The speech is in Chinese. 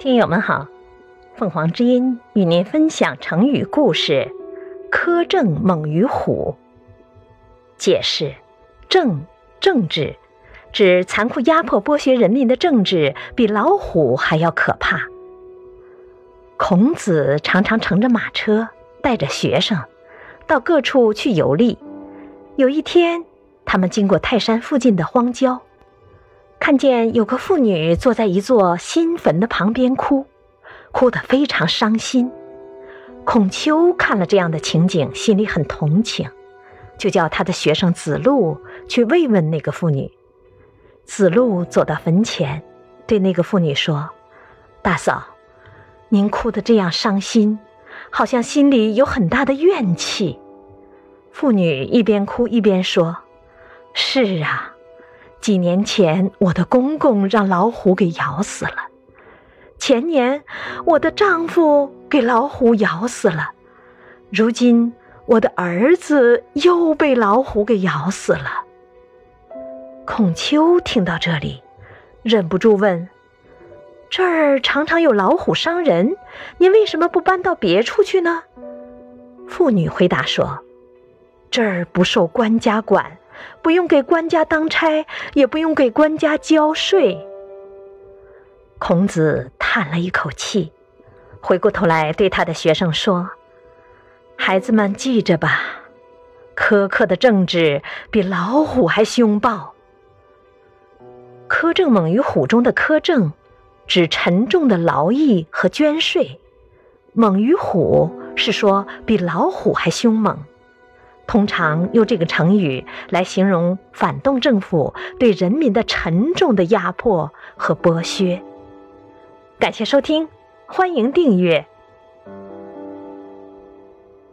听友们好，凤凰之音与您分享成语故事“苛政猛于虎”。解释：政，政治，指残酷压迫剥削人民的政治，比老虎还要可怕。孔子常常乘着马车，带着学生到各处去游历。有一天，他们经过泰山附近的荒郊。看见有个妇女坐在一座新坟的旁边哭，哭得非常伤心。孔丘看了这样的情景，心里很同情，就叫他的学生子路去慰问那个妇女。子路走到坟前，对那个妇女说：“大嫂，您哭得这样伤心，好像心里有很大的怨气。”妇女一边哭一边说：“是啊。”几年前，我的公公让老虎给咬死了；前年，我的丈夫给老虎咬死了；如今，我的儿子又被老虎给咬死了。孔丘听到这里，忍不住问：“这儿常常有老虎伤人，您为什么不搬到别处去呢？”妇女回答说：“这儿不受官家管。”不用给官家当差，也不用给官家交税。孔子叹了一口气，回过头来对他的学生说：“孩子们记着吧，苛刻的政治比老虎还凶暴。苛政猛于虎中的苛政，指沉重的劳役和捐税；猛于虎是说比老虎还凶猛。”通常用这个成语来形容反动政府对人民的沉重的压迫和剥削。感谢收听，欢迎订阅。